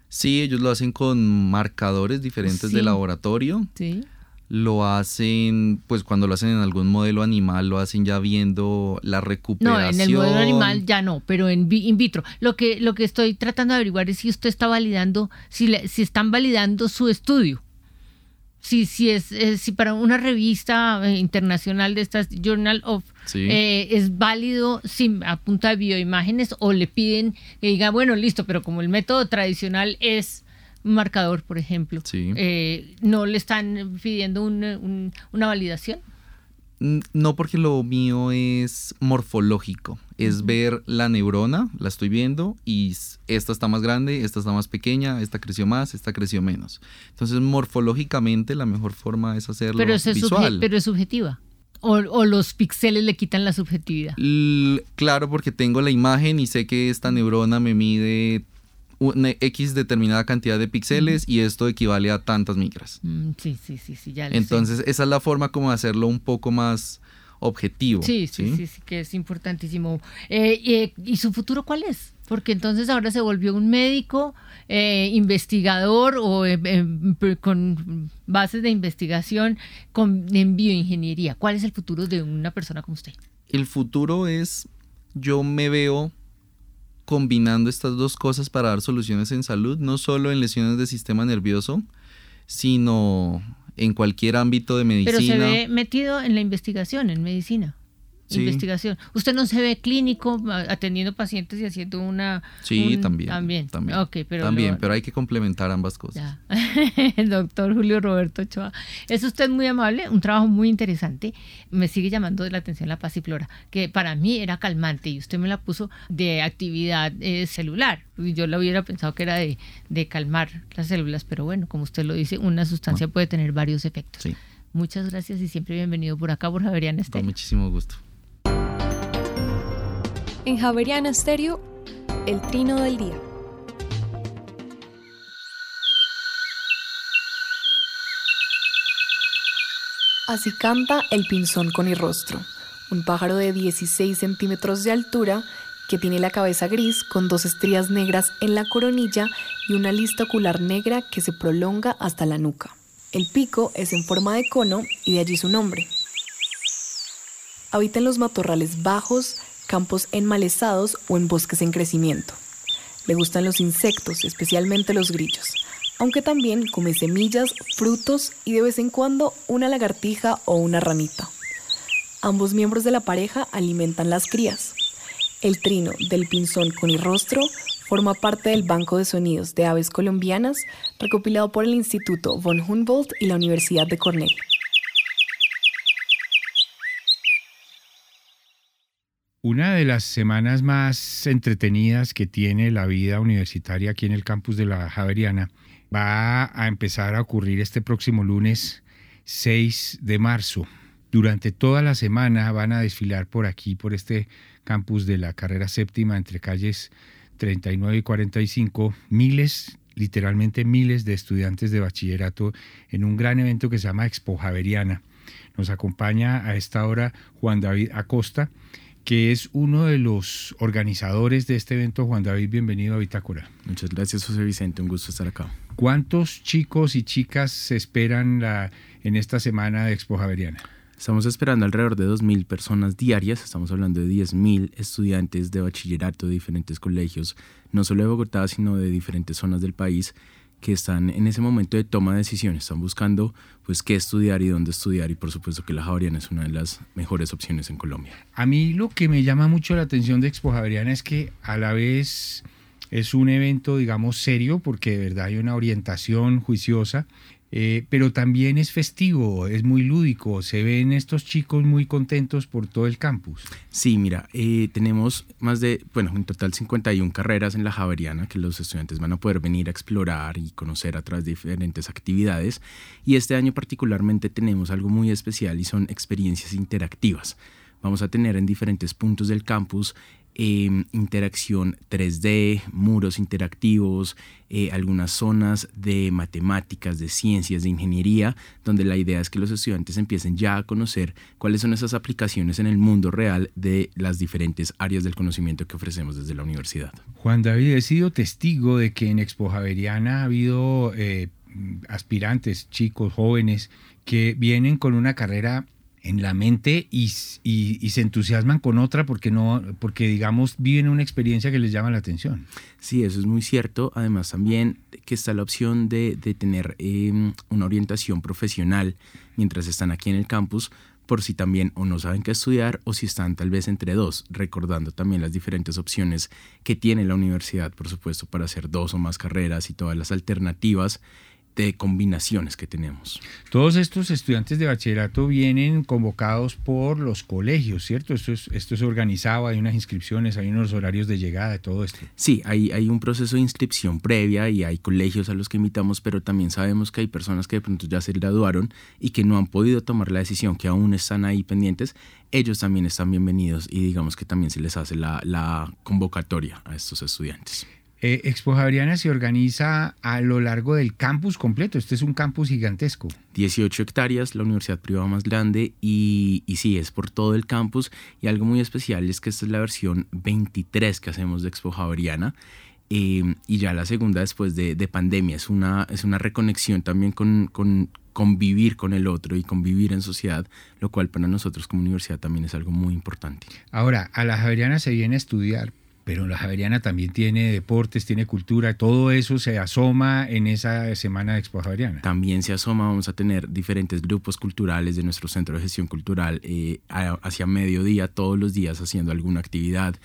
Sí, ellos lo hacen con marcadores diferentes de laboratorio. Sí. Lo hacen, pues cuando lo hacen en algún modelo animal, lo hacen ya viendo la recuperación. No, en el modelo animal ya no, pero en in vitro. Lo que, lo que estoy tratando de averiguar es si usted está validando, si, si están validando su estudio si, si, es, eh, si para una revista eh, internacional de estas Journal of eh, es válido sin a punta de bioimágenes o le piden que diga, bueno, listo, pero como el método tradicional es un marcador, por ejemplo, ¿no le están pidiendo una validación? No porque lo mío es morfológico, es ver la neurona, la estoy viendo y esta está más grande, esta está más pequeña, esta creció más, esta creció menos. Entonces morfológicamente la mejor forma es hacerlo pero es visual. pero es subjetiva. O, o, los píxeles le quitan la subjetividad. claro, porque tengo la imagen y sé que esta neurona me mide una X determinada cantidad de píxeles y esto equivale a tantas micras. Mm, sí, sí, sí, sí, ya Entonces, esa es la forma como de hacerlo un poco más objetivo. Sí, sí, sí, sí, que es importantísimo. Eh, ¿Y su futuro cuál es? Porque entonces ahora se volvió un médico, eh, investigador o eh, con bases de investigación con, en bioingeniería. ¿Cuál es el futuro de una persona como usted? El futuro es, yo me veo combinando estas dos cosas para dar soluciones en salud, no solo en lesiones del sistema nervioso, sino en cualquier ámbito de medicina. Pero se ve metido en la investigación, en medicina investigación. Usted no se ve clínico atendiendo pacientes y haciendo una... Sí, también. También. También, pero, también pero hay que complementar ambas cosas. El doctor Julio Roberto Ochoa. Es usted muy amable, un trabajo muy interesante. Me sigue llamando la atención la pasiflora, que para mí era calmante y usted me la puso de actividad eh, celular. Yo lo hubiera pensado que era de, calmar las células, pero bueno, como usted lo dice, una sustancia puede tener varios efectos. Sí. Muchas gracias y siempre bienvenido por acá, por Javeriana Con muchísimo gusto. En Javeriana Stereo, el trino del día. Así canta el pinzón con rostro, un pájaro de 16 centímetros de altura que tiene la cabeza gris con dos estrías negras en la coronilla y una lista ocular negra que se prolonga hasta la nuca. El pico es en forma de cono y de allí su nombre. Habita en los matorrales bajos, campos enmalezados o en bosques en crecimiento. Le gustan los insectos, especialmente los grillos. aunque también come semillas, frutos y de vez en cuando una lagartija o una ranita. Ambos miembros de la pareja alimentan las crías. El trino del pinzón con rostro forma parte del Banco de Sonidos de Aves Colombianas recopilado por el Instituto von Humboldt y la Universidad de Cornell. Una de las semanas más entretenidas que tiene la vida universitaria aquí en el campus de la Javeriana va a empezar a ocurrir este próximo lunes 6 de marzo. Durante toda la semana van a desfilar por aquí, por este campus de la carrera séptima entre calles 39 y 45, miles, literalmente miles de estudiantes de bachillerato en un gran evento que se llama Expo Javeriana. Nos acompaña a esta hora Juan David Acosta, que es uno de los organizadores de este evento. Juan David, bienvenido a Bitácora. Muchas gracias, José Vicente, un gusto estar acá. ¿Cuántos chicos y chicas se esperan la, en esta semana de Expo Javeriana? Estamos esperando alrededor de 2.000 personas diarias, estamos hablando de 10.000 estudiantes de bachillerato de diferentes colegios, no solo de Bogotá, sino de diferentes zonas del país que están en ese momento de toma de decisiones, están buscando pues qué estudiar y dónde estudiar y por supuesto que la Javeriana es una de las mejores opciones en Colombia. A mí lo que me llama mucho la atención de Expo Javeriana es que a la vez es un evento digamos serio porque de verdad hay una orientación juiciosa eh, pero también es festivo, es muy lúdico, se ven estos chicos muy contentos por todo el campus. Sí, mira, eh, tenemos más de, bueno, en total 51 carreras en la Javeriana que los estudiantes van a poder venir a explorar y conocer a través de diferentes actividades. Y este año particularmente tenemos algo muy especial y son experiencias interactivas. Vamos a tener en diferentes puntos del campus Em, interacción 3D, muros interactivos, eh, algunas zonas de matemáticas, de ciencias, de ingeniería, donde la idea es que los estudiantes empiecen ya a conocer cuáles son esas aplicaciones en el mundo real de las diferentes áreas del conocimiento que ofrecemos desde la universidad. Juan David, he sido testigo de que en Expo Javeriana ha habido eh, aspirantes, chicos, jóvenes, que vienen con una carrera en la mente y, se entusiasman con otra porque no porque digamos viven una experiencia que les llama la atención. Sí eso es muy cierto. Además también que está la opción de, tener em, una orientación profesional mientras están aquí en el campus por si también o no saben qué estudiar o si están tal vez entre dos, recordando también las diferentes opciones que tiene la universidad, por supuesto, para hacer dos o más carreras y todas las alternativas de combinaciones que tenemos. Todos estos estudiantes de bachillerato vienen convocados por los colegios, ¿cierto? Esto es, esto es organizado, hay unas inscripciones, hay unos horarios de llegada, todo esto. Sí, hay, hay un proceso de inscripción previa y hay colegios a los que invitamos, pero también sabemos que hay personas que de pronto ya se graduaron y que no han podido tomar la decisión, que aún están ahí pendientes. Ellos también están bienvenidos y digamos que también se les hace la, la convocatoria a estos estudiantes. Eh, Expo Javeriana se organiza a lo largo del campus completo. Este es un campus gigantesco. 18 hectáreas, la universidad privada más grande y, y sí, es por todo el campus. Y algo muy especial es que esta es la versión 23 que hacemos de Expo Javeriana. Eh, y ya la segunda después de, pandemia. Es una, es una reconexión también con, con convivir con el otro y convivir en sociedad, lo cual para nosotros como universidad también es algo muy importante. Ahora, a la Javeriana se viene a estudiar, pero la Javeriana también tiene deportes, tiene cultura, todo eso se asoma en esa semana de Expo Javeriana. También se asoma, vamos a tener diferentes grupos culturales de nuestro Centro de Gestión Cultural eh, hacia mediodía, todos los días haciendo alguna actividad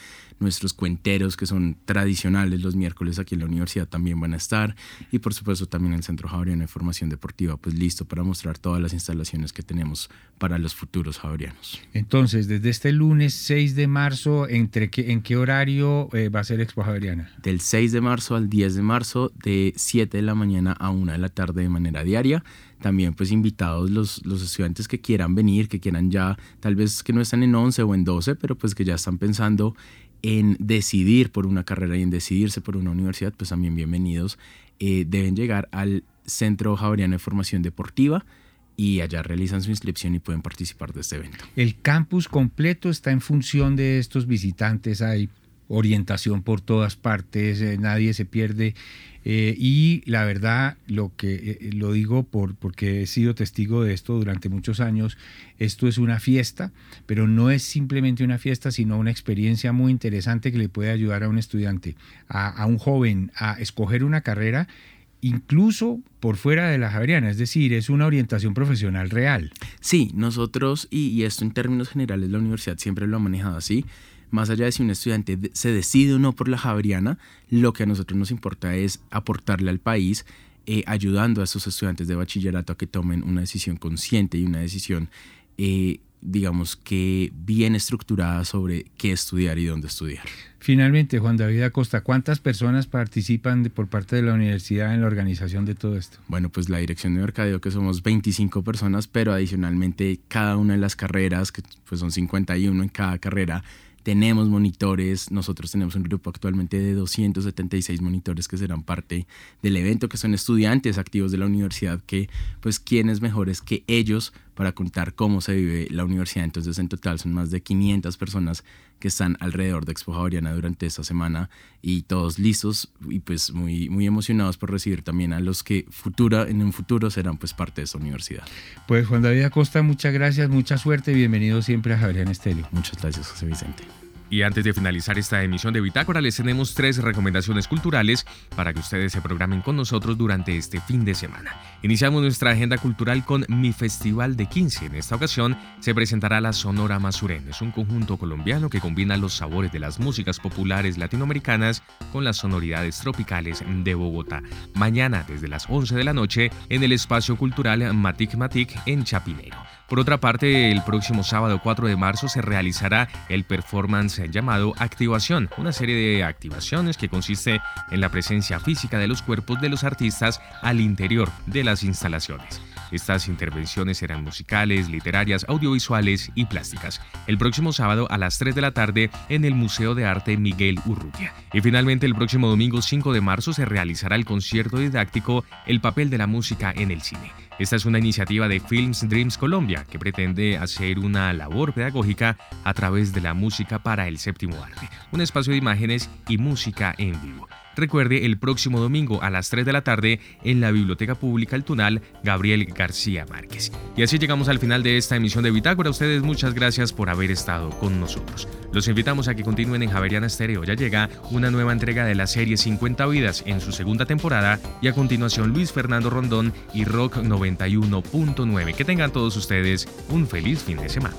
nuestros cuenteros que son tradicionales los miércoles aquí en la universidad también van a estar y por supuesto también el Centro Javeriano de Formación Deportiva pues listo para mostrar todas las instalaciones que tenemos para los futuros javerianos. Entonces, desde este lunes 6 de marzo, ¿entre qué, ¿en qué horario eh, va a ser Expo Javeriana? Del 6 de marzo al 10 de marzo, de 7 de la mañana a 1 de la tarde de manera diaria también pues invitados los, los estudiantes que quieran venir, que quieran ya, tal vez que no están en 11 o en 12, pero pues que ya están pensando en decidir por una carrera y en decidirse por una universidad, pues también bienvenidos. Eh, deben llegar al Centro Javeriano de Formación Deportiva y allá realizan su inscripción y pueden participar de este evento. El campus completo está en función de estos visitantes, hay orientación por todas partes, eh, nadie se pierde eh, y la verdad, lo que eh, lo digo por, porque he sido testigo de esto durante muchos años, esto es una fiesta, pero no es simplemente una fiesta, sino una experiencia muy interesante que le puede ayudar a un estudiante, a, un joven, a escoger una carrera incluso por fuera de la Javeriana, es decir, es una orientación profesional real. Sí, nosotros, y esto en términos generales, la universidad siempre lo ha manejado así, más allá de si un estudiante se decide o no por la Javeriana, lo que a nosotros nos importa es aportarle al país, eh, ayudando a esos estudiantes de bachillerato a que tomen una decisión consciente y una decisión, eh, digamos que bien estructurada sobre qué estudiar y dónde estudiar. Finalmente, Juan David Acosta, ¿cuántas personas participan por parte de la universidad en la organización de todo esto? Bueno, pues la dirección de mercadeo que somos 25 personas, pero adicionalmente cada una de las carreras, que pues son 51 en cada carrera, tenemos monitores, nosotros tenemos un grupo actualmente de 276 monitores que serán parte del evento, que son estudiantes activos de la universidad, que pues quiénes mejores que ellos para contar cómo se vive la universidad. Entonces en total son más de 500 personas que están alrededor de Expo Javeriana durante esta semana y todos listos y pues muy, muy emocionados por recibir también a los que futura, en un futuro serán pues parte de esta universidad. Pues Juan David Acosta, muchas gracias, mucha suerte y bienvenido siempre a Javeriana Estéreo. Muchas gracias, José Vicente. Y antes de finalizar esta emisión de Bitácora, les tenemos tres recomendaciones culturales para que ustedes se programen con nosotros durante este fin de semana. Iniciamos nuestra agenda cultural con Mi Festival de 15. En esta ocasión se presentará la Sonora Masurén. Es un conjunto colombiano que combina los sabores de las músicas populares latinoamericanas con las sonoridades tropicales de Bogotá. Mañana, desde las 11 de la noche, en el espacio cultural Matic Matic en Chapinero. Por otra parte, el próximo sábado 4 de marzo se realizará el performance llamado Activación, una serie de activaciones que consiste en la presencia física de los cuerpos de los artistas al interior de las instalaciones. Estas intervenciones serán musicales, literarias, audiovisuales y plásticas. El próximo sábado a las 3 de la tarde en el Museo de Arte Miguel Urrutia. Y finalmente el próximo domingo 5 de marzo se realizará el concierto didáctico El papel de la música en el cine. Esta es una iniciativa de Films Dreams Colombia que pretende hacer una labor pedagógica a través de la música para el séptimo arte, un espacio de imágenes y música en vivo. Recuerde el próximo domingo a las 3 de la tarde en la Biblioteca Pública El Tunal, Gabriel García Márquez. Y así llegamos al final de esta emisión de Bitácora. Ustedes muchas gracias por haber estado con nosotros. Los invitamos a que continúen en Javeriana Estéreo. Ya llega una nueva entrega de la serie 50 vidas en su segunda temporada y a continuación Luis Fernando Rondón y Rock 91.9. Que tengan todos ustedes un feliz fin de semana.